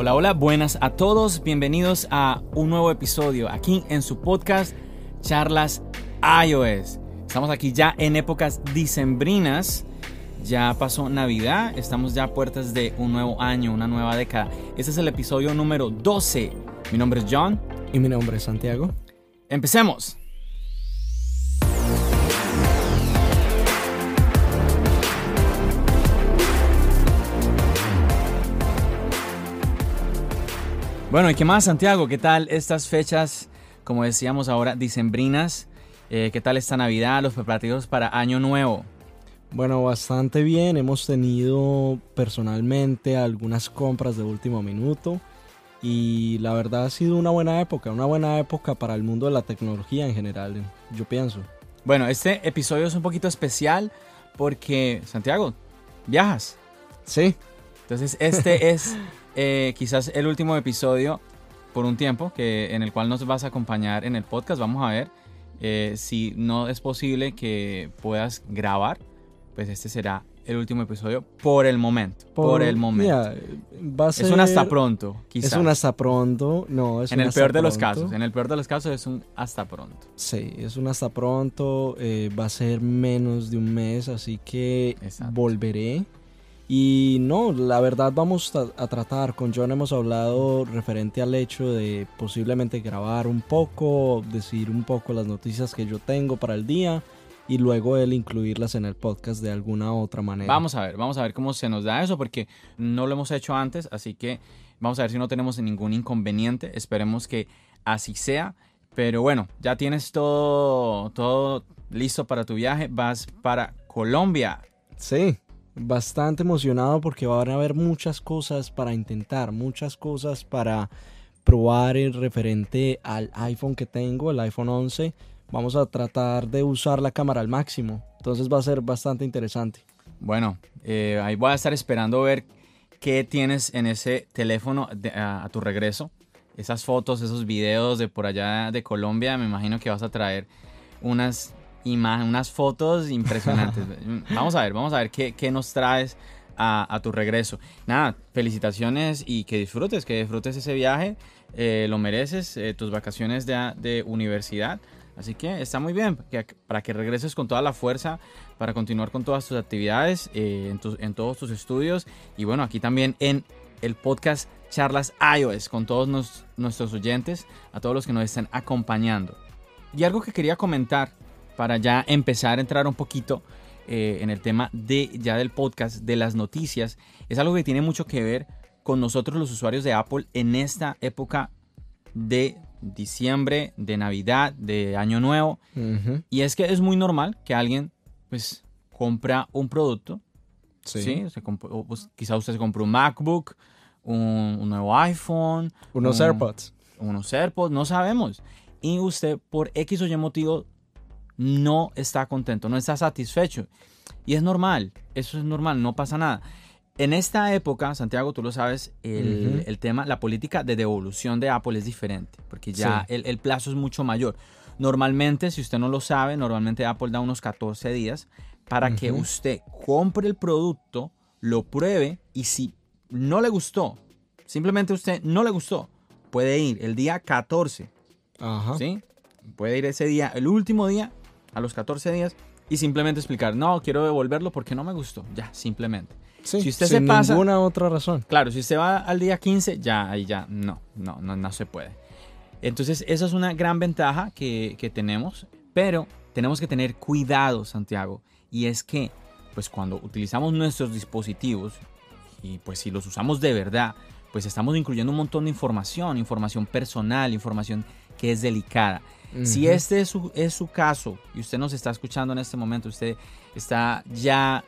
Hola, hola, buenas a todos. Bienvenidos a un nuevo episodio aquí en su podcast Charlas iOS. Estamos aquí ya en épocas dicembrinas. Ya pasó Navidad, estamos ya a puertas de un nuevo año, una nueva década. Este es el episodio número 12. Mi nombre es John. Y mi nombre es Santiago. Empecemos. Bueno, ¿y qué más, Santiago? ¿Qué tal estas fechas, como decíamos ahora, dicembrinas? Eh, ¿Qué tal esta Navidad, los preparativos para Año Nuevo? Bueno, bastante bien. Hemos tenido personalmente algunas compras de último minuto y la verdad ha sido una buena época, una buena época para el mundo de la tecnología en general, yo pienso. Bueno, este episodio es un poquito especial porque, Santiago, viajas. Sí. Entonces, este es eh, quizás el último episodio por un tiempo que, en el cual nos vas a acompañar en el podcast. Vamos a ver eh, si no es posible que puedas grabar, pues este será el último episodio por el momento. Por, el momento. es un hasta pronto, quizás. Es un hasta pronto, no, es En el peor de los casos, en el peor de los casos es un hasta pronto. Sí, es un hasta pronto, eh, va a ser menos de un mes, así que volveré y no, la verdad vamos a, tratar, con John hemos hablado referente al hecho de posiblemente grabar un poco, decir un poco las noticias que yo tengo para el día y luego él incluirlas en el podcast de alguna otra manera. Vamos a ver, vamos a ver cómo se nos da eso porque no lo hemos hecho antes, así que vamos a ver si no tenemos ningún inconveniente, esperemos que así sea. Pero bueno, ya tienes todo, todo listo para tu viaje, vas para Colombia. Sí, bastante emocionado porque van a haber muchas cosas para intentar, muchas cosas para probar en referente al iPhone que tengo, el iPhone 11. Vamos a tratar de usar la cámara al máximo. Entonces va a ser bastante interesante. Bueno, eh, ahí voy a estar esperando ver qué tienes en ese teléfono a, a tu regreso. Esas fotos, esos videos de por allá de Colombia, me imagino que vas a traer unas unas fotos impresionantes. vamos a ver, vamos a ver qué, qué nos traes a, tu regreso. Nada, felicitaciones y que disfrutes, que disfrutes ese viaje. Eh, lo mereces, eh, tus vacaciones de, de, universidad. Así que está muy bien para que regreses con toda la fuerza, para continuar con todas tus actividades, eh, en, en todos tus estudios. Y bueno, aquí también en el podcast Charlas iOS con todos nuestros oyentes, a todos los que nos están acompañando. Y algo que quería comentar para ya empezar a entrar un poquito eh, en el tema de ya del podcast, de las noticias, es algo que tiene mucho que ver con nosotros los usuarios de Apple en esta época de diciembre, de Navidad, de Año Nuevo. Y es que es muy normal que alguien pues compra un producto. Sí. Pues, quizá usted se compró un MacBook, un, nuevo iPhone. Unos AirPods. Unos AirPods, no sabemos. Y usted por X o Y motivo no está contento, no está satisfecho. Y es normal, eso es normal, no pasa nada. En esta época, Santiago, tú lo sabes, el, tema, la política de devolución de Apple es diferente, porque ya el, plazo es mucho mayor. Normalmente, si usted no lo sabe, normalmente Apple da unos 14 días para que usted compre el producto, lo pruebe y si no le gustó, simplemente usted no le gustó, puede ir el día 14. Ajá. ¿Sí? Puede ir ese día, el último día, a los 14 días y simplemente explicar, no, quiero devolverlo porque no me gustó. Ya, simplemente. si usted sin se pasa, ninguna otra razón. Claro, si usted va al día 15, ya, ahí ya, no, no, no, no se puede. Entonces, esa es una gran ventaja que, que tenemos, pero tenemos que tener cuidado, Santiago, y es que, pues cuando utilizamos nuestros dispositivos, y pues si los usamos de verdad, pues estamos incluyendo un montón de información, información personal, información que es delicada. Si este es su, es su caso y usted nos está escuchando en este momento, usted está ya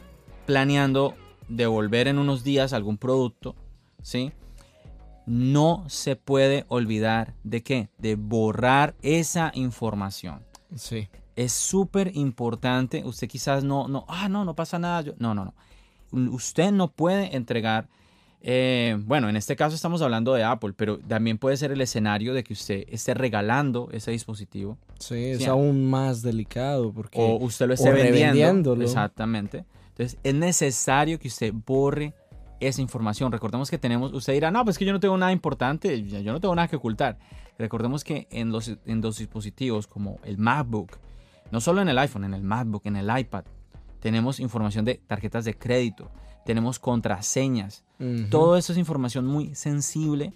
planeando devolver en unos días algún producto, ¿sí? No se puede olvidar de qué? De borrar esa información. Sí. Es súper importante. Usted quizás no, no, ah, no, no pasa nada. no, no, no. Usted no puede entregar eh, bueno, en este caso estamos hablando de Apple, pero también puede ser el escenario de que usted esté regalando ese dispositivo. Sí, es aún más delicado porque o usted lo esté vendiendo. Exactamente. Entonces es necesario que usted borre esa información. Recordemos que tenemos, usted dirá, no, pues que yo no tengo nada importante, yo no tengo nada que ocultar. Recordemos que en los, en los dispositivos como el MacBook, no solo en el iPhone, en el MacBook, en el iPad, tenemos información de tarjetas de crédito, tenemos contraseñas. Todo eso es información muy sensible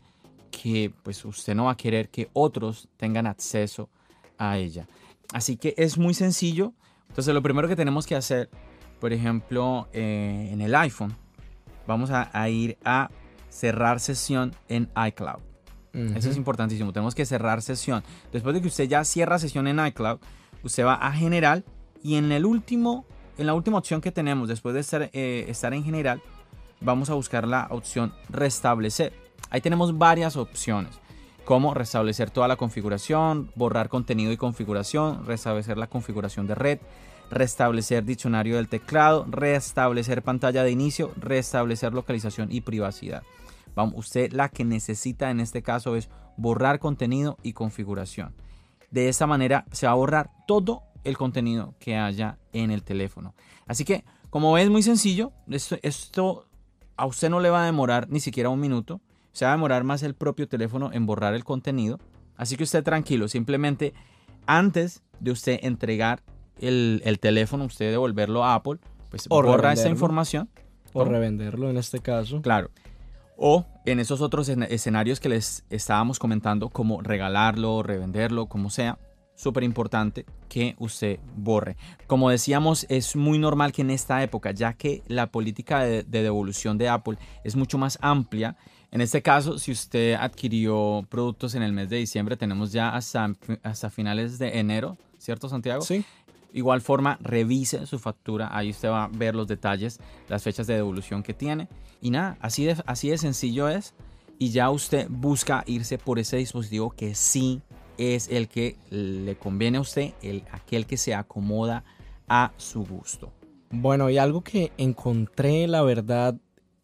que pues usted no va a querer que otros tengan acceso a ella. Así que es muy sencillo. Entonces lo primero que tenemos que hacer, por ejemplo, eh, en el iPhone, vamos a, ir a cerrar sesión en iCloud. Eso es importantísimo. Tenemos que cerrar sesión. Después de que usted ya cierra sesión en iCloud, usted va a general y en el último en la última opción que tenemos, después de estar, eh, estar en general, vamos a buscar la opción restablecer. Ahí tenemos varias opciones, como restablecer toda la configuración, borrar contenido y configuración, restablecer la configuración de red, restablecer diccionario del teclado, restablecer pantalla de inicio, restablecer localización y privacidad. Vamos, usted la que necesita en este caso es borrar contenido y configuración. De esta manera se va a borrar todo el contenido que haya en el teléfono. Así que, como ves, muy sencillo. Esto, a usted no le va a demorar ni siquiera un minuto. Se va a demorar más el propio teléfono en borrar el contenido. Así que usted tranquilo, simplemente antes de usted entregar el, teléfono, usted devolverlo a Apple, pues borra esa información. O revenderlo en este caso. Claro. O en esos otros escenarios que les estábamos comentando, como regalarlo, revenderlo, como sea, súper importante que usted borre. Como decíamos, es muy normal que en esta época, ya que la política de, devolución de Apple es mucho más amplia, en este caso, si usted adquirió productos en el mes de diciembre, tenemos ya hasta, hasta finales de enero, ¿cierto Santiago? Sí. Igual forma, revise su factura, ahí usted va a ver los detalles, las fechas de devolución que tiene. Y nada, así de, así de sencillo es. Y ya usted busca irse por ese dispositivo que sí es el que le conviene a usted, el, aquel que se acomoda a su gusto. Bueno, y algo que encontré, la verdad,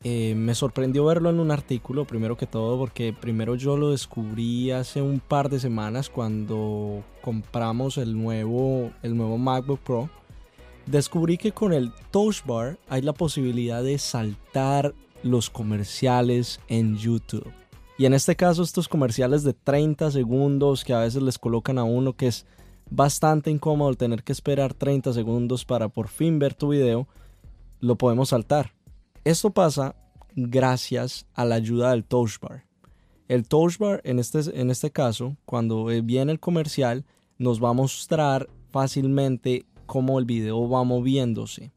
eh, me sorprendió verlo en un artículo, primero que todo, porque primero yo lo descubrí hace un par de semanas cuando compramos el nuevo, el nuevo MacBook Pro. Descubrí que con el Touch Bar hay la posibilidad de saltar los comerciales en YouTube. Y en este caso estos comerciales de 30 segundos que a veces les colocan a uno que es bastante incómodo el tener que esperar 30 segundos para por fin ver tu video, lo podemos saltar. Esto pasa gracias a la ayuda del touch bar. El touch bar en este, en este caso, cuando viene el comercial, nos va a mostrar fácilmente cómo el video va moviéndose.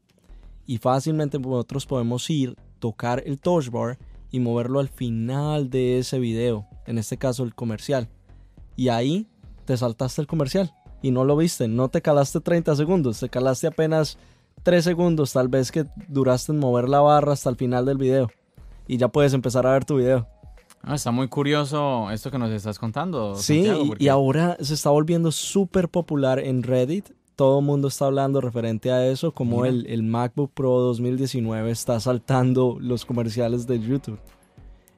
Y fácilmente nosotros podemos ir, tocar el touch bar y moverlo al final de ese video, en este caso el comercial. Y ahí te saltaste el comercial y no lo viste, no te calaste 30 segundos, te calaste apenas 3 segundos tal vez que duraste en mover la barra hasta el final del video y ya puedes empezar a ver tu video. Ah, está muy curioso esto que nos estás contando. Sí, y ahora se está volviendo súper popular en Reddit todo el mundo está hablando referente a eso, como el, MacBook Pro 2019 está saltando los comerciales de YouTube.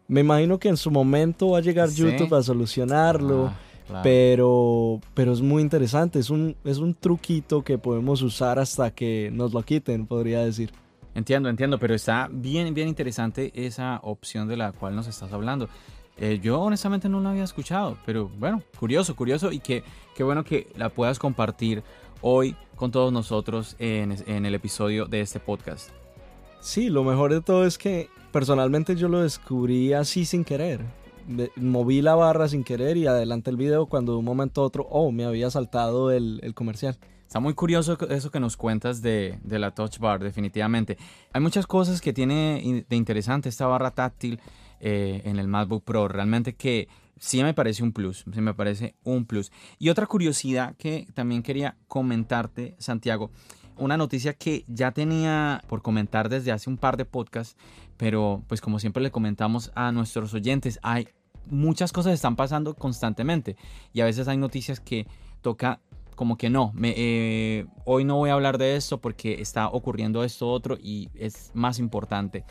Me imagino que en su momento va a llegar YouTube a solucionarlo, ah, pero, pero es muy interesante, es un, es un truquito que podemos usar hasta que nos lo quiten, podría decir. Entiendo, entiendo, pero está bien, bien interesante esa opción de la cual nos estás hablando. Eh, yo honestamente no la había escuchado, pero bueno, curioso, curioso y qué bueno que la puedas compartir hoy con todos nosotros en, el episodio de este podcast. Sí, lo mejor de todo es que personalmente yo lo descubrí así sin querer. Moví la barra sin querer y adelanté el video cuando de un momento a otro, oh, me había saltado el, comercial. Está muy curioso eso que nos cuentas de, la Touch Bar, definitivamente. Hay muchas cosas que tiene de interesante esta barra táctil eh, en el MacBook Pro. Realmente que sí me parece un plus, sí me parece un plus. Y otra curiosidad que también quería comentarte, Santiago, una noticia que ya tenía por comentar desde hace un par de podcasts, pero pues como siempre le comentamos a nuestros oyentes, hay muchas cosas están pasando constantemente y a veces hay noticias que toca como que no, me, eh, hoy no voy a hablar de esto porque está ocurriendo esto otro y es más importante.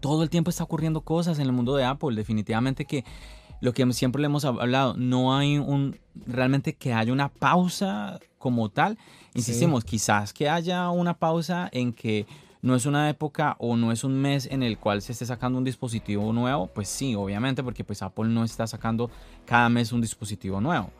Todo el tiempo está ocurriendo cosas en el mundo de Apple, definitivamente que lo que siempre le hemos hablado, no hay un, realmente que haya una pausa como tal. Insistimos, quizás que haya una pausa en que no es una época o no es un mes en el cual se esté sacando un dispositivo nuevo, pues sí, obviamente, porque pues Apple no está sacando cada mes un dispositivo nuevo.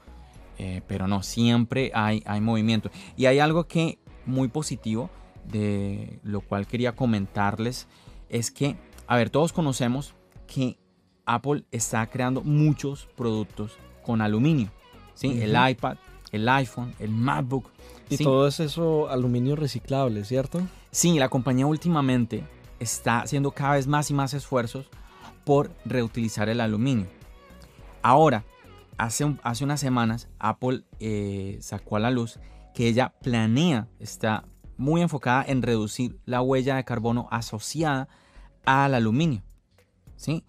Eh, pero no, siempre hay, hay movimiento. Y hay algo que muy positivo, de lo cual quería comentarles, es que, a ver, todos conocemos que Apple está creando muchos productos con aluminio. ¿sí? El iPad, el iPhone, el MacBook. Y todo es eso aluminio reciclable, ¿cierto? Sí, la compañía últimamente está haciendo cada vez más y más esfuerzos por reutilizar el aluminio. Ahora, hace, hace unas semanas, Apple eh, sacó a la luz que ella planea, está muy enfocada en reducir la huella de carbono asociada al aluminio. ¿sí?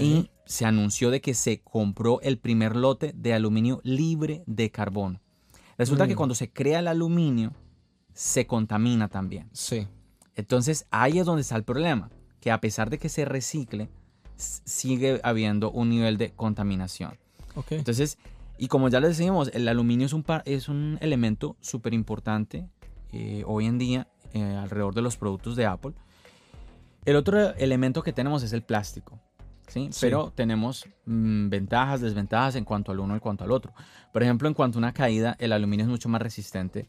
Y se anunció de que se compró el primer lote de aluminio libre de carbono. Resulta que mm. cuando se crea el aluminio, se contamina también. Sí. Entonces ahí es donde está el problema, que a pesar de que se recicle, sigue habiendo un nivel de contaminación. Okay. Entonces, y como ya les decíamos, el aluminio es un, es un elemento súper importante eh, hoy en día eh, alrededor de los productos de Apple. El otro elemento que tenemos es el plástico. ¿Sí? Pero tenemos mm, ventajas, desventajas en cuanto al uno y en cuanto al otro. Por ejemplo, en cuanto a una caída, el aluminio es mucho más resistente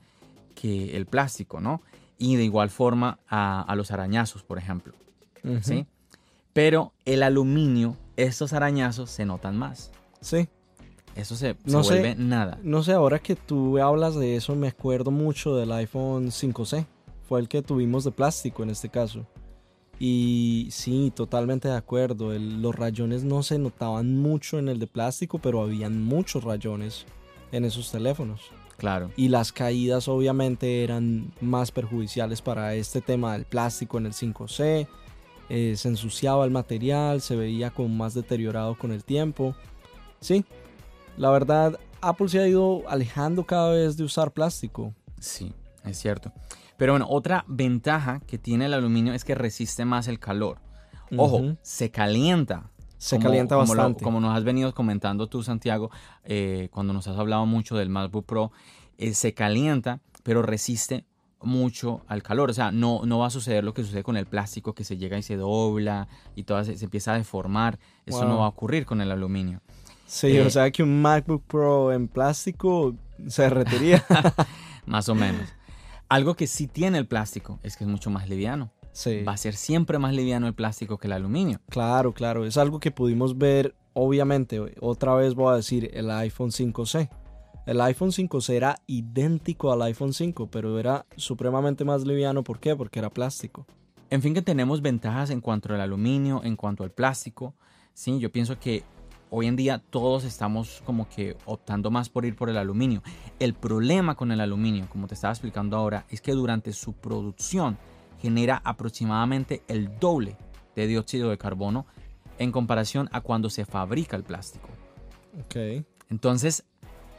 que el plástico, ¿no? Y de igual forma a, los arañazos, por ejemplo, ¿sí? Pero el aluminio, estos arañazos se notan más. Sí. Eso se, no vuelve nada. No sé, ahora que tú hablas de eso, me acuerdo mucho del iPhone 5C. Fue el que tuvimos de plástico en este caso. Y sí, totalmente de acuerdo. los rayones no se notaban mucho en el de plástico, pero habían muchos rayones en esos teléfonos. Claro. Y las caídas obviamente eran más perjudiciales para este tema del plástico en el 5C. Eh, se ensuciaba el material, se veía como más deteriorado con el tiempo. Sí, la verdad, Apple se ha ido alejando cada vez de usar plástico. Sí, es cierto. Pero bueno, otra ventaja que tiene el aluminio es que resiste más el calor. Ojo, se calienta. Se calienta bastante. como nos has venido comentando tú, Santiago, eh, cuando nos has hablado mucho del MacBook Pro, eh, se calienta, pero resiste mucho al calor. O sea, no, no va a suceder lo que sucede con el plástico, que se llega y se dobla y todo se, empieza a deformar. Eso no va a ocurrir con el aluminio. Sí, o eh, sea que un MacBook Pro en plástico se derretiría. Más o menos. Algo que sí tiene el plástico es que es mucho más liviano. Sí. Va a ser siempre más liviano el plástico que el aluminio. Claro, claro. Es algo que pudimos ver, obviamente, otra vez voy a decir, el iPhone 5C. El iPhone 5C era idéntico al iPhone 5, pero era supremamente más liviano. ¿Por qué? Porque era plástico. En fin, que tenemos ventajas en cuanto al aluminio, en cuanto al plástico. Sí, yo pienso que hoy en día todos estamos como que optando más por ir por el aluminio. El problema con el aluminio, como te estaba explicando ahora, es que durante su producción genera aproximadamente el doble de dióxido de carbono en comparación a cuando se fabrica el plástico. Ok. Entonces,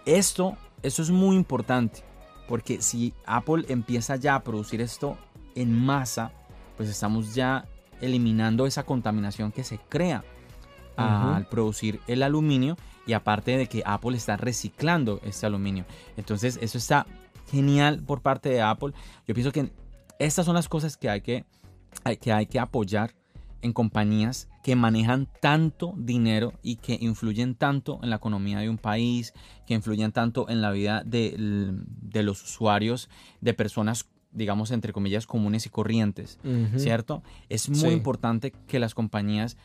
esto, esto es muy importante, porque si Apple empieza ya a producir esto en masa, pues estamos ya eliminando esa contaminación que se crea al producir el aluminio y aparte de que Apple está reciclando este aluminio. Entonces eso está genial por parte de Apple. Yo pienso que estas son las cosas que hay que, que, hay que apoyar en compañías que manejan tanto dinero y que influyen tanto en la economía de un país, que influyen tanto en la vida de, los usuarios, de personas digamos, entre comillas, comunes y corrientes, ¿cierto? Es muy importante que las compañías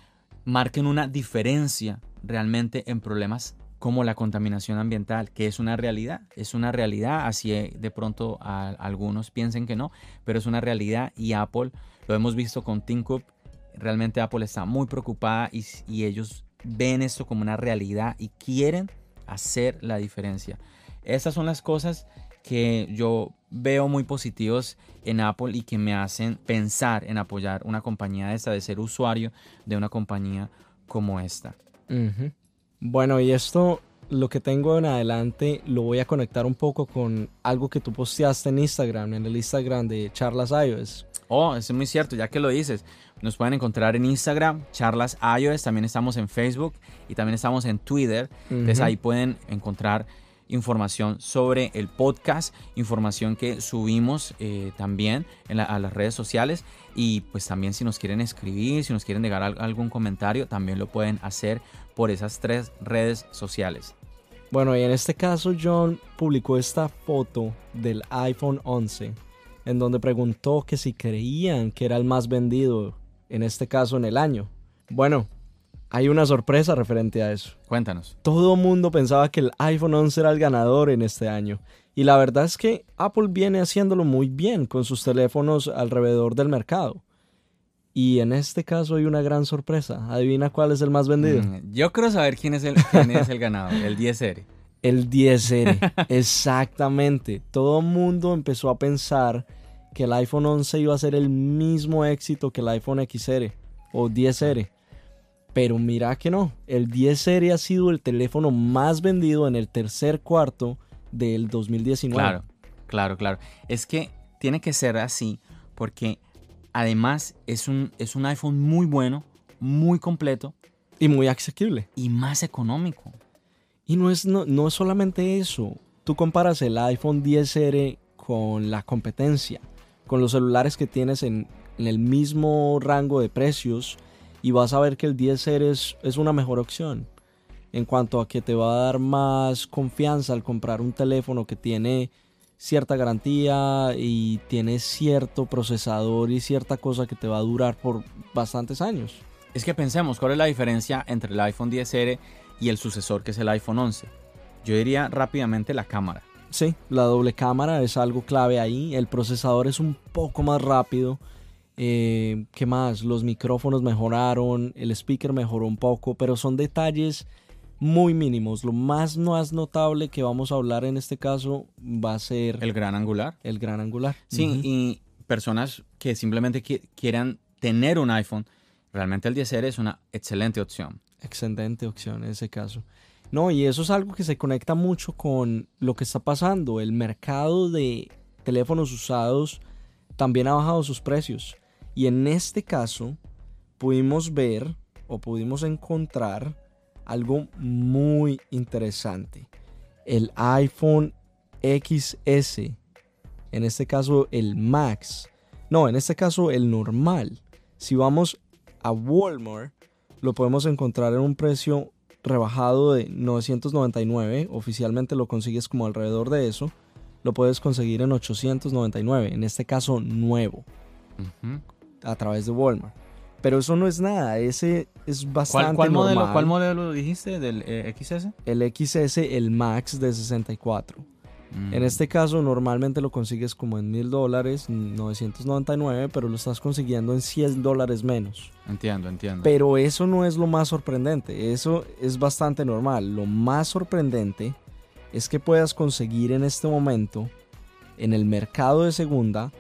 marquen una diferencia realmente en problemas como la contaminación ambiental, que es una realidad, es una realidad, así de pronto algunos piensen que no, pero es una realidad y Apple, lo hemos visto con Tim realmente Apple está muy preocupada y, ellos ven esto como una realidad y quieren hacer la diferencia. Estas son las cosas que yo veo muy positivos en Apple y que me hacen pensar en apoyar una compañía de esta, de ser usuario de una compañía como esta. Bueno, y esto lo que tengo en adelante lo voy a conectar un poco con algo que tú posteaste en Instagram, en el Instagram de Charlas iOS. Oh, eso es muy cierto, ya que lo dices. Nos pueden encontrar en Instagram, Charlas iOS, también estamos en Facebook y también estamos en Twitter. Entonces ahí pueden encontrar información sobre el podcast, información que subimos eh, también a las redes sociales y pues también si nos quieren escribir, si nos quieren dejar algún comentario, también lo pueden hacer por esas tres redes sociales. Bueno, y en este caso John publicó esta foto del iPhone 11 en donde preguntó que si creían que era el más vendido, en este caso en el año. Bueno, hay una sorpresa referente a eso. Cuéntanos. Todo mundo pensaba que el iPhone 11 era el ganador en este año. Y la verdad es que Apple viene haciéndolo muy bien con sus teléfonos alrededor del mercado. Y en este caso hay una gran sorpresa. Adivina cuál es el más vendido. Mm, yo quiero saber quién es el, quién es el ganador, el 10R. El 10R, exactamente. Todo mundo empezó a pensar que el iPhone 11 iba a ser el mismo éxito que el iPhone XR o 10R. Pero mira que no, el 10 serie ha sido el teléfono más vendido en el tercer cuarto del 2019. Claro, claro, claro. Es que tiene que ser así porque además es un, es un iPhone muy bueno, muy completo. Y muy asequible. Y más económico. Y no es, no, no es solamente eso. Tú comparas el iPhone 10R con la competencia, con los celulares que tienes en, en el mismo rango de precios y vas a ver que el 10R es, es una mejor opción en cuanto a que te va a dar más confianza al comprar un teléfono que tiene cierta garantía y tiene cierto procesador y cierta cosa que te va a durar por bastantes años. Es que pensemos, ¿cuál es la diferencia entre el iPhone 10R y el sucesor que es el iPhone 11? Yo diría rápidamente la cámara. Sí, la doble cámara es algo clave ahí. El procesador es un poco más rápido. Eh, ¿Qué más? Los micrófonos mejoraron, el speaker mejoró un poco, pero son detalles muy mínimos. Lo más, más notable que vamos a hablar en este caso va a ser... El gran angular. El gran angular. Sí, y personas que simplemente quieran tener un iPhone, realmente el 10R es una excelente opción. Excelente opción en ese caso. No, y eso es algo que se conecta mucho con lo que está pasando. El mercado de teléfonos usados también ha bajado sus precios. Y en este caso pudimos ver o pudimos encontrar algo muy interesante. El iPhone XS, en este caso el Max, no, en este caso el normal. Si vamos a Walmart, lo podemos encontrar en un precio rebajado de 999, oficialmente lo consigues como alrededor de eso, lo puedes conseguir en 899, en este caso nuevo a través de Walmart. Pero eso no es nada, ese es bastante ¿Cuál, cuál Modelo, ¿Cuál modelo dijiste del eh, XS? El XS, el Max de 64. En mm. este caso normalmente lo consigues como en mil dólares, 999, pero lo estás consiguiendo en 100 dólares menos. Entiendo, entiendo. Pero eso no es lo más sorprendente, eso es bastante normal. Lo más sorprendente es que puedas conseguir en este momento en el mercado de segunda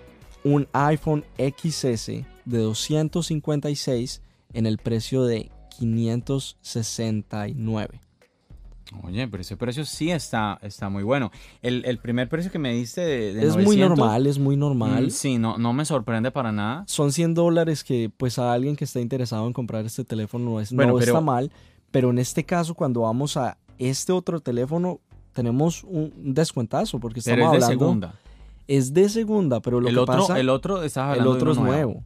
un iPhone XS de 256 en el precio de 569. Oye, pero ese precio sí está, está muy bueno. El, primer precio que me diste de, Es muy normal, es muy normal. Mm, sí, no, no me sorprende para nada. Son 100 dólares que pues a alguien que está interesado en comprar este teléfono no, es, no está mal. Pero en este caso, cuando vamos a este otro teléfono, tenemos un descuentazo porque estamos hablando... De segunda. Es de segunda, pero lo el que otro, pasa... El otro, el otro es nuevo.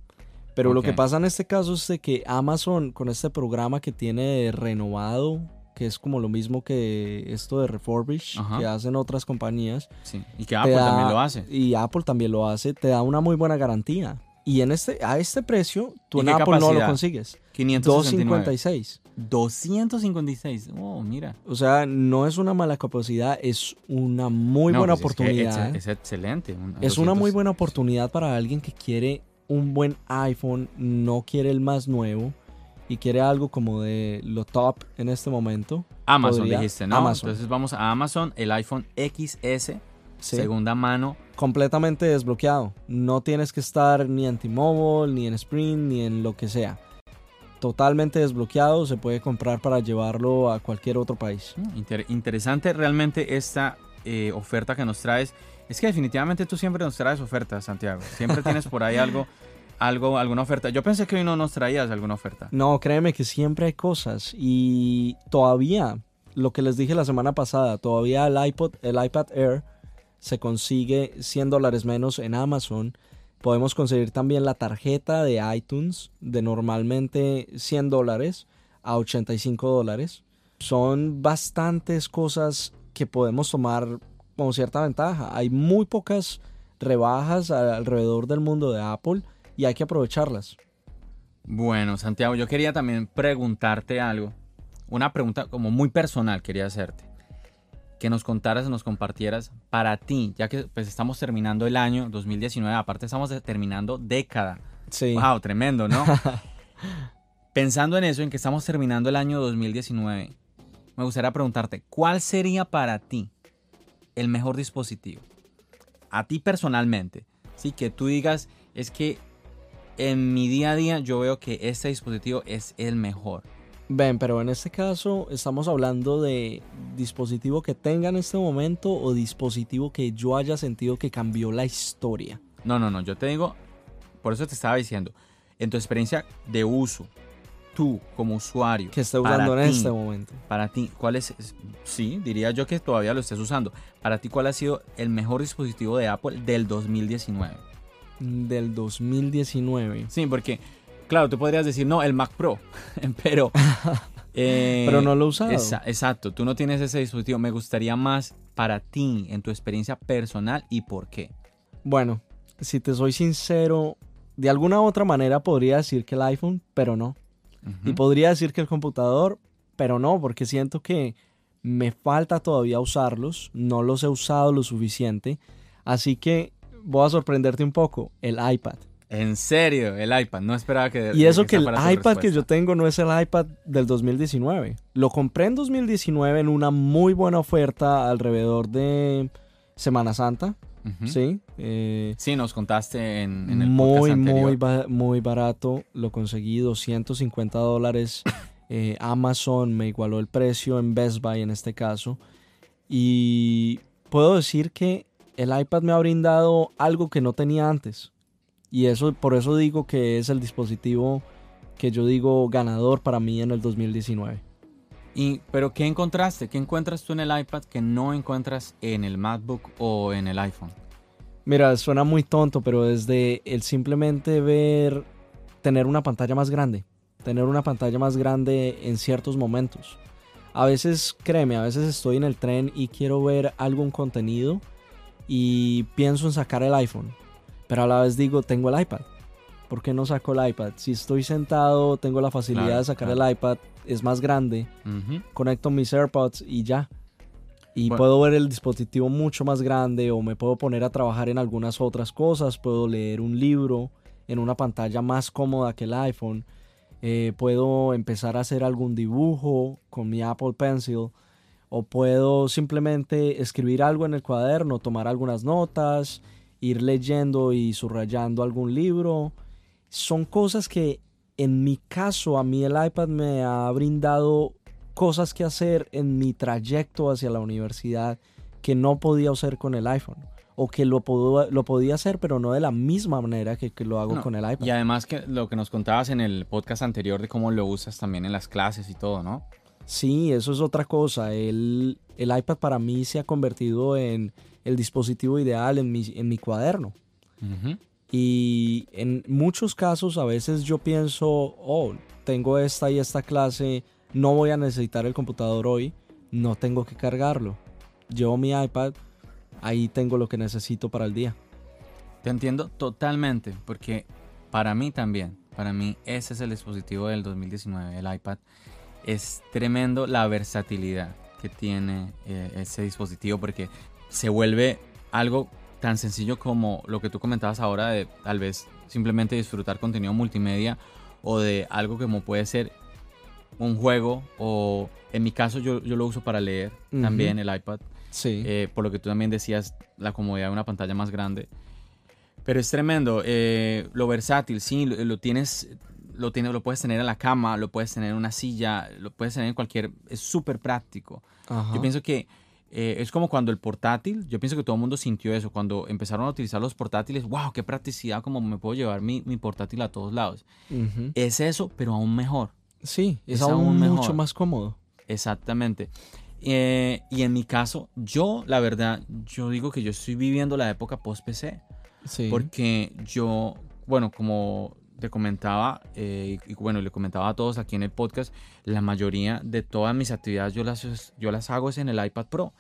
Pero lo que pasa en este caso es que Amazon, con este programa que tiene renovado, que es como lo mismo que esto de refurbish que hacen otras compañías. Sí. Y que Apple también lo hace. Y Apple también lo hace, te da una muy buena garantía. Y en este, a este precio, tú en Apple no lo consigues. 256. 256. Oh, mira. O sea, no es una mala capacidad, es una muy buena pues oportunidad. Es, excelente. Es una muy buena oportunidad para alguien que quiere un buen iPhone, no quiere el más nuevo y quiere algo como de lo top en este momento. Amazon dijiste, ¿no? Amazon. Entonces vamos a Amazon, el iPhone XS, segunda mano. Completamente desbloqueado. No tienes que estar ni en T-Mobile, ni en Sprint, ni en lo que sea. Totalmente desbloqueado, se puede comprar para llevarlo a cualquier otro país. Mm, interesante realmente esta eh, oferta que nos traes. Es que definitivamente tú siempre nos traes ofertas, Santiago. Siempre tienes por ahí algo algo, alguna oferta. Yo pensé que hoy no nos traías alguna oferta. No, créeme que siempre hay cosas y todavía, lo que les dije la semana pasada, todavía el iPod, el iPad Air se consigue 100 dólares menos en Amazon. Podemos conseguir también la tarjeta de iTunes de normalmente 100 dólares a 85 dólares. Son bastantes cosas que podemos tomar con cierta ventaja. Hay muy pocas rebajas alrededor del mundo de Apple y hay que aprovecharlas. Bueno, Santiago, yo quería también preguntarte algo. Una pregunta como muy personal quería hacerte. Que nos contaras, nos compartieras para ti, ya que pues estamos terminando el año 2019, aparte estamos terminando década. Sí. Wow, tremendo, ¿no? Pensando en eso, en que estamos terminando el año 2019, me gustaría preguntarte, ¿cuál sería para ti el mejor dispositivo? A ti personalmente, sí, que tú digas, es que en mi día a día yo veo que este dispositivo es el mejor. Ven, pero en este caso estamos hablando de dispositivo que tenga en este momento o dispositivo que yo haya sentido que cambió la historia. No, no, no, yo te digo, por eso te estaba diciendo, en tu experiencia de uso, tú como usuario. Que esté usando en este momento. Para ti, ¿cuál es? Sí, diría yo que todavía lo estés usando. Para ti, ¿cuál ha sido el mejor dispositivo de Apple del 2019? del 2019. Sí, porque, claro, tú podrías decir, no, el Mac Pro, pero... Eh, pero no lo he usado. exacto, tú no tienes ese dispositivo. Me gustaría más para ti, en tu experiencia personal y por qué. Bueno, si te soy sincero, de alguna u otra manera podría decir que el iPhone, pero no. Y podría decir que el computador, pero no, porque siento que me falta todavía usarlos, no los he usado lo suficiente. Así que voy a sorprenderte un poco, el iPad. En serio, el iPad, no esperaba que... Y eso que, el iPad que yo tengo no es el iPad del 2019. Lo compré en 2019 en una muy buena oferta alrededor de Semana Santa. Sí. Eh, sí, nos contaste en, el muy, Muy, muy barato. Lo conseguí 250 dólares. Eh, Amazon me igualó el precio en Best Buy en este caso. Y puedo decir que el iPad me ha brindado algo que no tenía antes. Y eso, por eso digo que es el dispositivo que yo digo ganador para mí en el 2019. Y, pero ¿qué encontraste? ¿Qué encuentras tú en el iPad que no encuentras en el MacBook o en el iPhone? Mira, suena muy tonto, pero desde el simplemente ver, tener una pantalla más grande, tener una pantalla más grande en ciertos momentos. A veces, créeme, a veces estoy en el tren y quiero ver algún contenido y pienso en sacar el iPhone, pero a la vez digo, tengo el iPad. ¿Por qué no saco el iPad? Si estoy sentado, tengo la facilidad de sacar el iPad, es más grande, conecto mis AirPods y ya. Y puedo ver el dispositivo mucho más grande o me puedo poner a trabajar en algunas otras cosas, puedo leer un libro en una pantalla más cómoda que el iPhone, eh, puedo empezar a hacer algún dibujo con mi Apple Pencil o puedo simplemente escribir algo en el cuaderno, tomar algunas notas, ir leyendo y subrayando algún libro. Son cosas que en mi caso a mí el iPad me ha brindado cosas que hacer en mi trayecto hacia la universidad que no podía hacer con el iPhone o que lo, lo podía hacer pero no de la misma manera que, lo hago con el iPad. Y además que lo que nos contabas en el podcast anterior de cómo lo usas también en las clases y todo, ¿no? Sí, eso es otra cosa. El, iPad para mí se ha convertido en el dispositivo ideal en mi, en mi cuaderno. Y en muchos casos a veces yo pienso, oh, tengo esta y esta clase, no voy a necesitar el computador hoy, no tengo que cargarlo. Llevo mi iPad, ahí tengo lo que necesito para el día. Te entiendo totalmente, porque para mí también, para mí ese es el dispositivo del 2019, el iPad es tremendo la versatilidad que tiene eh, ese dispositivo porque se vuelve algo tan sencillo como lo que tú comentabas ahora de tal vez simplemente disfrutar contenido multimedia o de algo como puede ser un juego o en mi caso yo, yo lo uso para leer también el iPad. Sí. Eh, por lo que tú también decías, la comodidad de una pantalla más grande. Pero es tremendo. Eh, lo versátil, sí, lo, tienes, lo, tienes, lo puedes tener en la cama, lo puedes tener en una silla, lo puedes tener en cualquier... Es súper práctico. Yo pienso que eh, es como cuando el portátil, yo pienso que todo el mundo sintió eso, cuando empezaron a utilizar los portátiles, wow, qué practicidad, como me puedo llevar mi, mi portátil a todos lados. Es eso, pero aún mejor. Sí, es, aún, mucho más cómodo. Exactamente. Eh, y en mi caso, yo, la verdad, yo digo que yo estoy viviendo la época post-PC. Sí. Porque yo, bueno, como te comentaba, eh, y bueno, le comentaba a todos aquí en el podcast, la mayoría de todas mis actividades yo las, yo las hago es en el iPad Pro.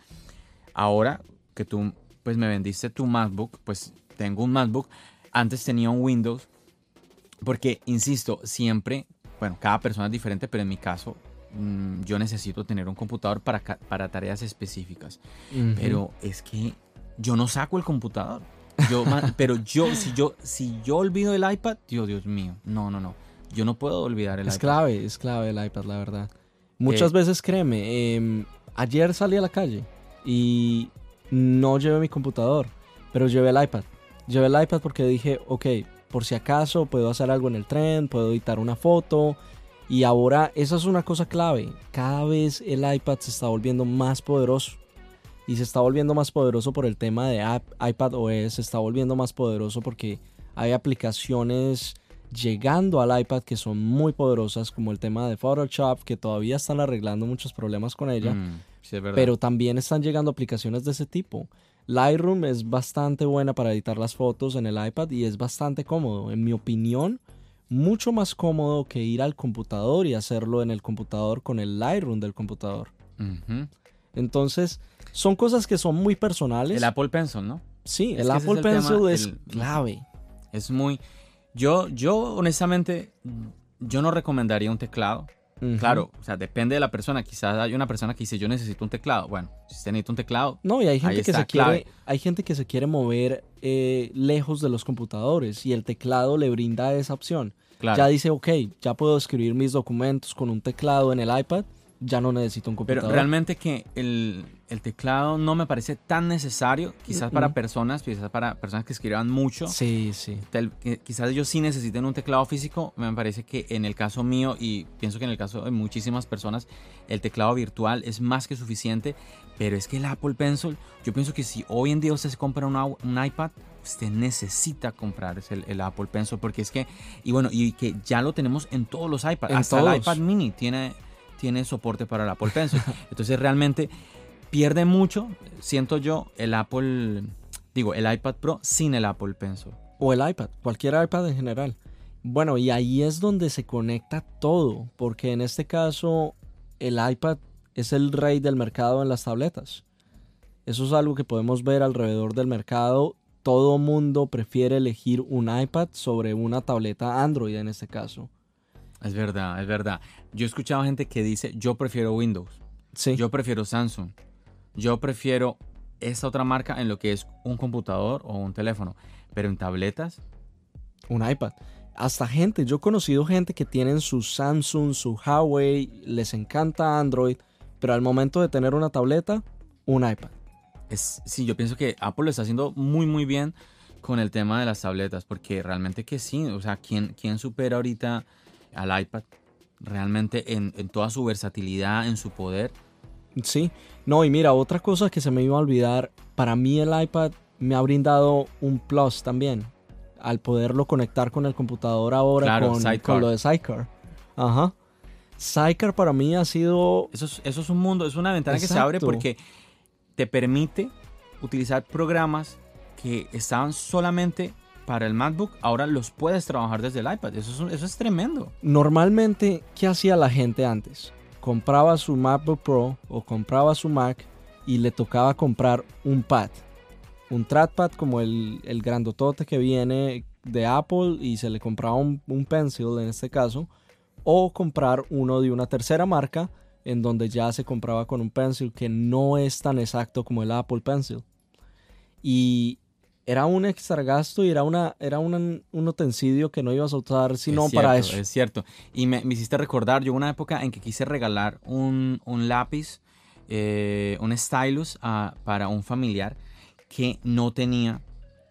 Ahora que tú pues me vendiste tu MacBook, pues tengo un MacBook. Antes tenía un Windows, porque, insisto, siempre, bueno, cada persona es diferente, pero en mi caso, mm, yo necesito tener un computador para, para tareas específicas. Pero es que yo no saco el computador. Yo, pero yo si, yo, si yo olvido el iPad, Dios, Dios mío, no, no, no. Yo no puedo olvidar el es iPad. Es clave, es clave el iPad, la verdad. Muchas eh, veces, créeme, em, ayer salí a la calle y no llevé mi computador, pero llevé el iPad. Llevé el iPad porque dije, ok, por si acaso puedo hacer algo en el tren, puedo editar una foto. Y ahora, esa es una cosa clave. Cada vez el iPad se está volviendo más poderoso y se está volviendo más poderoso por el tema de iPad OS, se está volviendo más poderoso porque hay aplicaciones llegando al iPad que son muy poderosas, como el tema de Photoshop, que todavía están arreglando muchos problemas con ella, mm, pero también están llegando aplicaciones de ese tipo. Lightroom es bastante buena para editar las fotos en el iPad y es bastante cómodo. En mi opinión, mucho más cómodo que ir al computador y hacerlo en el computador con el Lightroom del computador. Entonces, son cosas que son muy personales. El Apple Pencil, ¿no? Sí, el Apple Pencil es clave. Es muy... Yo, yo honestamente, yo no recomendaría un teclado. Claro, o sea, depende de la persona. Quizás hay una persona que dice, yo necesito un teclado. Bueno, si usted necesita un teclado. No, y hay gente, que se, quiere, hay gente que se quiere mover eh, lejos de los computadores y el teclado le brinda esa opción. Ya dice, ok, ya puedo escribir mis documentos con un teclado en el iPad ya no necesito un computador. Pero realmente que el, teclado no me parece tan necesario, quizás para personas, quizás para personas que escriban mucho. Sí, sí. quizás ellos sí necesiten un teclado físico. Me parece que en el caso mío y pienso que en el caso de muchísimas personas, el teclado virtual es más que suficiente. Pero es que el Apple Pencil, yo pienso que si hoy en día usted se compra un iPad, usted necesita comprar el, el, Apple Pencil porque es que, y bueno, y que ya lo tenemos en todos los iPads. Hasta el iPad mini tiene tiene soporte para el Apple Pencil. Entonces realmente pierde mucho, siento yo, el Apple, digo, el iPad Pro sin el Apple Pencil. O el iPad, cualquier iPad en general. Bueno, y ahí es donde se conecta todo, porque en este caso el iPad es el rey del mercado en las tabletas. Eso es algo que podemos ver alrededor del mercado. Todo mundo prefiere elegir un iPad sobre una tableta Android en este caso. Es verdad, es verdad. Yo he escuchado gente que dice, yo prefiero Windows. Sí. Yo prefiero Samsung. Yo prefiero esta otra marca en lo que es un computador o un teléfono. Pero en tabletas. Un iPad. Hasta gente, yo he conocido gente que tienen su Samsung, su Huawei, les encanta Android, pero al momento de tener una tableta, un iPad. Es, sí, yo pienso que Apple lo está haciendo muy, muy bien con el tema de las tabletas, porque realmente que sí, o sea, ¿quién, quién supera ahorita al iPad realmente en, toda su versatilidad, en su poder. Sí, no, y mira, otra cosa que se me iba a olvidar, para mí el iPad me ha brindado un plus también, al poderlo conectar con el computador ahora con, lo de Sidecar. Ajá. Sidecar para mí ha sido... Eso es, eso es un mundo, es una ventana que se abre porque te permite utilizar programas que estaban solamente para el MacBook, ahora los puedes trabajar desde el iPad. Eso es, tremendo. Normalmente, ¿qué hacía la gente antes? Compraba su MacBook Pro o compraba su Mac y le tocaba comprar un pad. Un trackpad como el, el grandotote que viene de Apple y se le compraba un, un pencil en este caso. O comprar uno de una tercera marca en donde ya se compraba con un pencil que no es tan exacto como el Apple Pencil. Y era un extra gasto y era, una, era un, un utensilio que no ibas a usar sino para eso. Es cierto. Y me, hiciste recordar, yo una época en que quise regalar un, un lápiz, eh, un stylus para un familiar que no tenía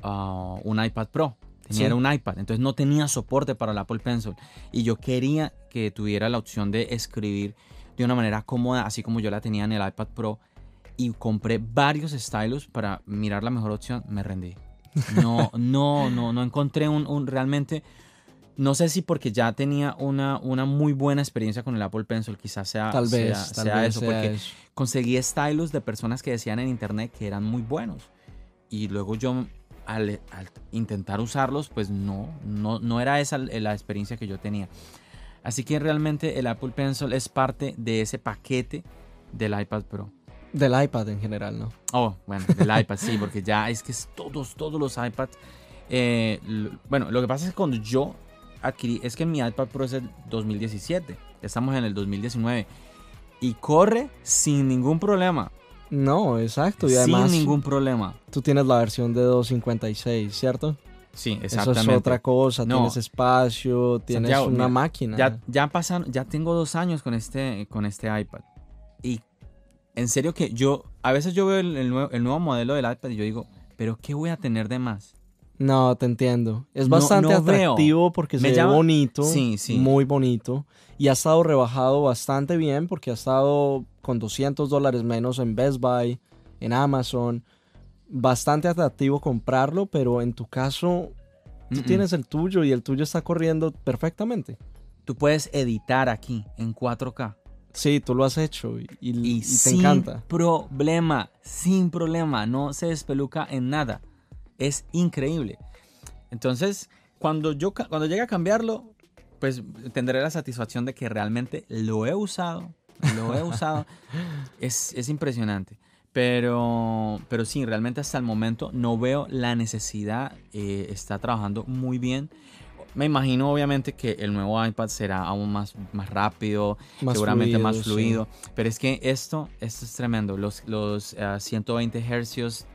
ah, un iPad Pro. Tenía un iPad, entonces no tenía soporte para el Apple Pencil. Y yo quería que tuviera la opción de escribir de una manera cómoda, así como yo la tenía en el iPad Pro. Y compré varios stylus para mirar la mejor opción. Me rendí. No, no, no, no encontré un, realmente. No sé si porque ya tenía una, una muy buena experiencia con el Apple Pencil, quizás sea, tal vez, sea, eso, porque conseguí stylus de personas que decían en internet que eran muy buenos. Y luego yo, al, intentar usarlos, pues no, no, no era esa la experiencia que yo tenía. Así que realmente el Apple Pencil es parte de ese paquete del iPad Pro. Del iPad en general, ¿no? Oh, bueno, del iPad sí, porque ya es que es todos, todos los iPads. Eh, bueno, lo que pasa es que cuando yo adquirí, es que mi iPad Pro es el 2017, estamos en el 2019 y corre sin ningún problema. No, exacto. Y además, sin ningún problema. Tú tienes la versión de 256, ¿cierto? Sí, exactamente. Eso es otra cosa, tienes espacio, tienes una máquina. Ya, ya pasaron, ya tengo dos años con este, con este iPad. Y en serio que yo, a veces yo veo el, nuevo, modelo del iPad y yo digo, pero ¿qué voy a tener de más? No, te entiendo. Es bastante atractivo porque se ve bonito. Sí, sí. Muy bonito. Y ha estado rebajado bastante bien porque ha estado con 200 dólares menos en Best Buy, en Amazon. Bastante atractivo comprarlo, pero en tu caso, tú tienes el tuyo y el tuyo está corriendo perfectamente. Tú puedes editar aquí en 4K. Sí, tú lo has hecho y, te encanta. Sin problema, sin problema, no se despeluca en nada. Es increíble. Entonces, cuando yo cuando llegue a cambiarlo, pues tendré la satisfacción de que realmente lo he usado, lo he usado. es, es, impresionante. Pero, pero sí, realmente hasta el momento no veo la necesidad. Eh, está trabajando muy bien. Me imagino obviamente que el nuevo iPad será aún más, más rápido, seguramente más fluido. Pero es que esto, esto es tremendo. Los, los 120 ah, Hz.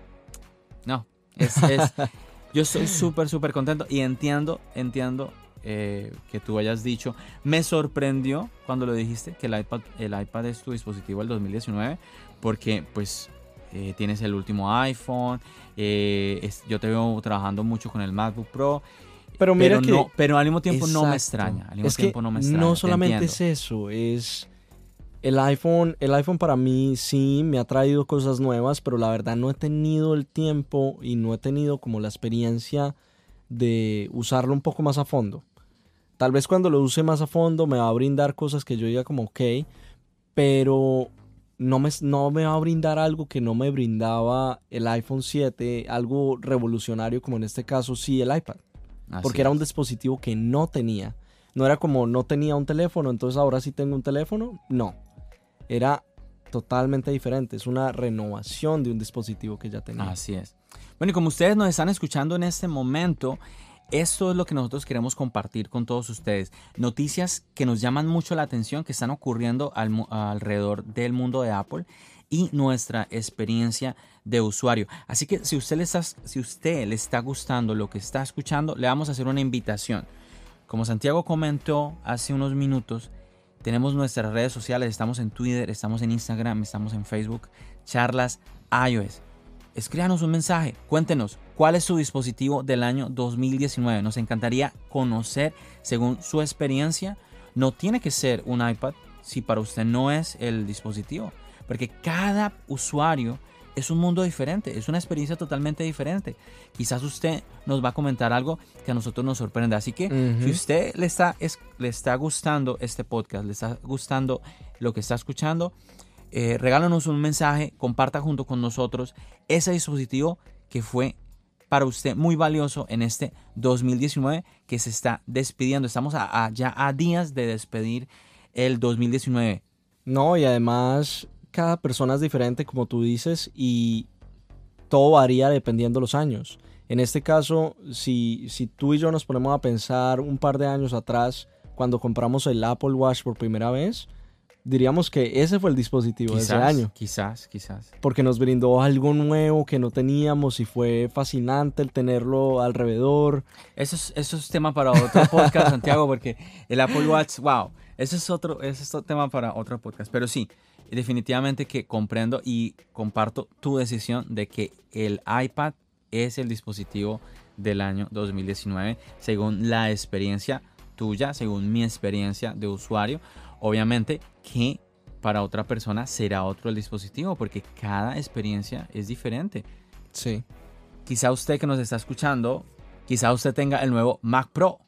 No, es, yo estoy súper, súper contento y entiendo, entiendo eh, que tú hayas dicho. Me sorprendió cuando lo dijiste que el iPad, el iPad es tu dispositivo del 2019 porque pues eh, tienes el último iPhone. Eh, yo te veo trabajando mucho con el MacBook Pro pero mira que. pero al mismo tiempo no me extraña. Al mismo es tiempo no me extraña. No solamente es eso, es. El iPhone, el iPhone para mí sí me ha traído cosas nuevas, pero la verdad no he tenido el tiempo y no he tenido como la experiencia de usarlo un poco más a fondo. Tal vez cuando lo use más a fondo me va a brindar cosas que yo diga como ok, pero no me, no me va a brindar algo que no me brindaba el iPhone 7, algo revolucionario como en este caso sí el iPad porque era un dispositivo que no tenía. No era como no tenía un teléfono, entonces ahora sí tengo un teléfono. No. Era totalmente diferente. Es una renovación de un dispositivo que ya tenía. Así es. Bueno, y como ustedes nos están escuchando en este momento, esto es lo que nosotros queremos compartir con todos ustedes. Noticias que nos llaman mucho la atención, que están ocurriendo alrededor del mundo de Apple y nuestra experiencia de usuario. Así que si usted, le está, si usted le está gustando lo que está escuchando, le vamos a hacer una invitación. Como Santiago comentó hace unos minutos, tenemos nuestras redes sociales, estamos en Twitter, estamos en Instagram, estamos en Facebook, charlas iOS. Escríbanos un mensaje, cuéntenos cuál es su dispositivo del año 2019. Nos encantaría conocer según su experiencia. No tiene que ser un iPad si para usted no es el dispositivo. Porque cada usuario es un mundo diferente, es una experiencia totalmente diferente. Quizás usted nos va a comentar algo que a nosotros nos sorprende. Así que si usted le está, le está gustando este podcast, le está gustando lo que está escuchando, eh, regálanos un mensaje, comparta junto con nosotros ese dispositivo que fue para usted muy valioso en este 2019 que se está despidiendo. Estamos ya a días de despedir el 2019. No, y además cada persona es diferente, como tú dices, y todo varía dependiendo de los años. En este caso, si, si tú y yo nos ponemos a pensar un par de años atrás, cuando compramos el Apple Watch por primera vez, diríamos que ese fue el dispositivo de ese año. Quizás, quizás. Porque nos brindó algo nuevo que no teníamos y fue fascinante el tenerlo alrededor. Eso es, eso es tema para otro podcast, Santiago, porque el Apple Watch, wow, eso es otro, ese es otro tema para otro podcast. Pero sí, definitivamente que comprendo y comparto tu decisión de que el iPad es el dispositivo del año 2019 según la experiencia tuya, según mi experiencia de usuario. Obviamente que para otra persona será otro el dispositivo porque cada experiencia es diferente. Sí. Quizá usted que nos está escuchando, quizá usted tenga el nuevo Mac Pro.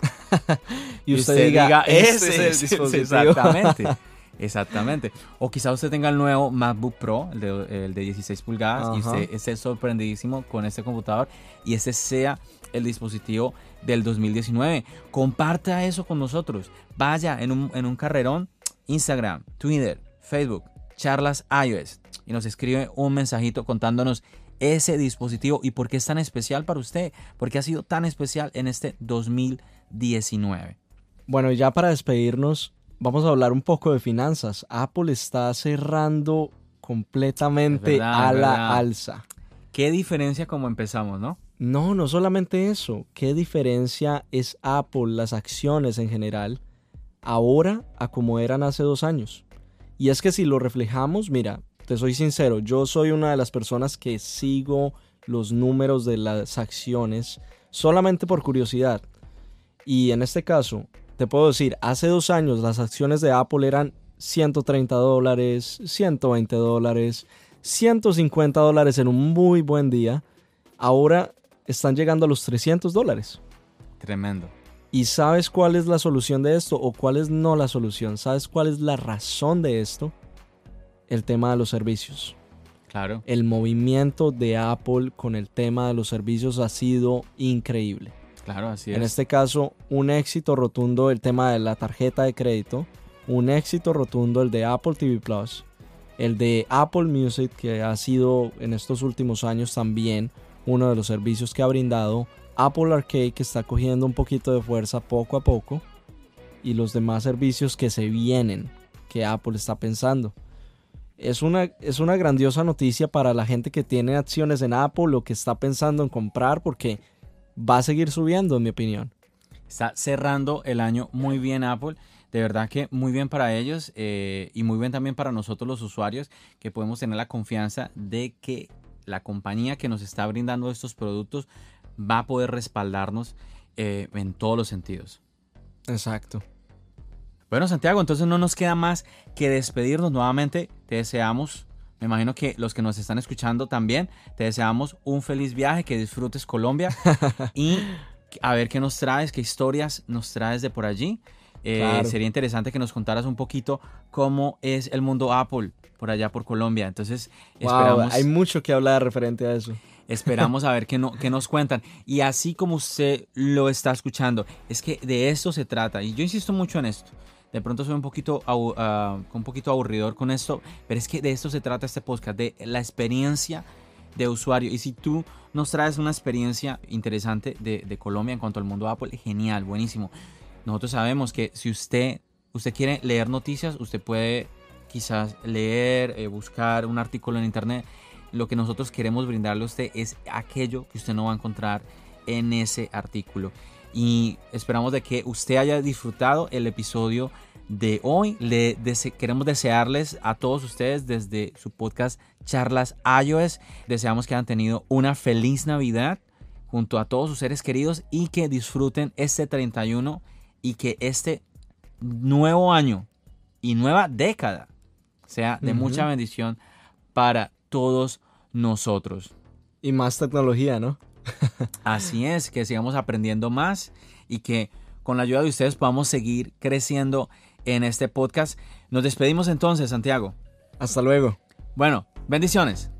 y, usted, diga, ese, es el dispositivo. Exactamente. Exactamente. O quizá usted tenga el nuevo MacBook Pro, el de, 16 pulgadas, y usted esté sorprendidísimo con este computador y ese sea el dispositivo del 2019. Comparta eso con nosotros. Vaya en un, en un carrerón, Instagram, Twitter, Facebook, charlas iOS y nos escribe un mensajito contándonos ese dispositivo y por qué es tan especial para usted, por qué ha sido tan especial en este 2019. Bueno, ya para despedirnos, vamos a hablar un poco de finanzas. Apple está cerrando completamente a la alza. Qué diferencia como empezamos, ¿no? No, no solamente eso. ¿Qué diferencia es Apple, las acciones en general, ahora a como eran hace dos años? Y es que si lo reflejamos, mira, te soy sincero, yo soy una de las personas que sigo los números de las acciones solamente por curiosidad. Y en este caso, te puedo decir, hace dos años las acciones de Apple eran 130 dólares, 120 dólares, 150 dólares en un muy buen día. Ahora están llegando a los 300 dólares. Tremendo. ¿Y sabes cuál es la solución de esto o cuál es no la solución? ¿Sabes cuál es la razón de esto? El tema de los servicios. Claro. El movimiento de Apple con el tema de los servicios ha sido increíble. Claro, así es. En este caso, un éxito rotundo el tema de la tarjeta de crédito, un éxito rotundo el de Apple TV Plus, el de Apple Music que ha sido en estos últimos años también uno de los servicios que ha brindado Apple Arcade que está cogiendo un poquito de fuerza poco a poco y los demás servicios que se vienen que Apple está pensando. Es una, es una grandiosa noticia para la gente que tiene acciones en Apple o que está pensando en comprar porque va a seguir subiendo en mi opinión. Está cerrando el año muy bien Apple. De verdad que muy bien para ellos eh, y muy bien también para nosotros los usuarios que podemos tener la confianza de que la compañía que nos está brindando estos productos va a poder respaldarnos eh, en todos los sentidos. Exacto. Bueno, Santiago, entonces no nos queda más que despedirnos nuevamente. Te deseamos, me imagino que los que nos están escuchando también, te deseamos un feliz viaje, que disfrutes Colombia y a ver qué nos traes, qué historias nos traes de por allí. Eh, sería interesante que nos contaras un poquito cómo es el mundo Apple por allá por Colombia. Entonces, esperamos. Hay mucho que hablar referente a eso. Esperamos a ver qué, no, qué nos cuentan. Y así como usted lo está escuchando, es que de esto se trata. Y yo insisto mucho en esto. De pronto soy un poquito, uh, un poquito aburridor con esto, pero es que de esto se trata este podcast, de la experiencia de usuario. Y si tú nos traes una experiencia interesante de, de Colombia en cuanto al mundo Apple, genial, buenísimo. Nosotros sabemos que si usted, usted quiere leer noticias, usted puede quizás leer, eh, buscar un artículo en internet. Lo que nosotros queremos brindarle a usted es aquello que usted no va a encontrar en ese artículo. Y esperamos de que usted haya disfrutado el episodio de hoy. Le queremos desearles a todos ustedes desde su podcast Charlas iOS. Deseamos que hayan tenido una feliz Navidad junto a todos sus seres queridos y que disfruten este 31 y que este nuevo año y nueva década sea de mucha bendición para todos nosotros. Y más tecnología, ¿no? Así es, que sigamos aprendiendo más y que con la ayuda de ustedes podamos seguir creciendo en este podcast. Nos despedimos entonces, Santiago. Hasta luego. Bueno, bendiciones.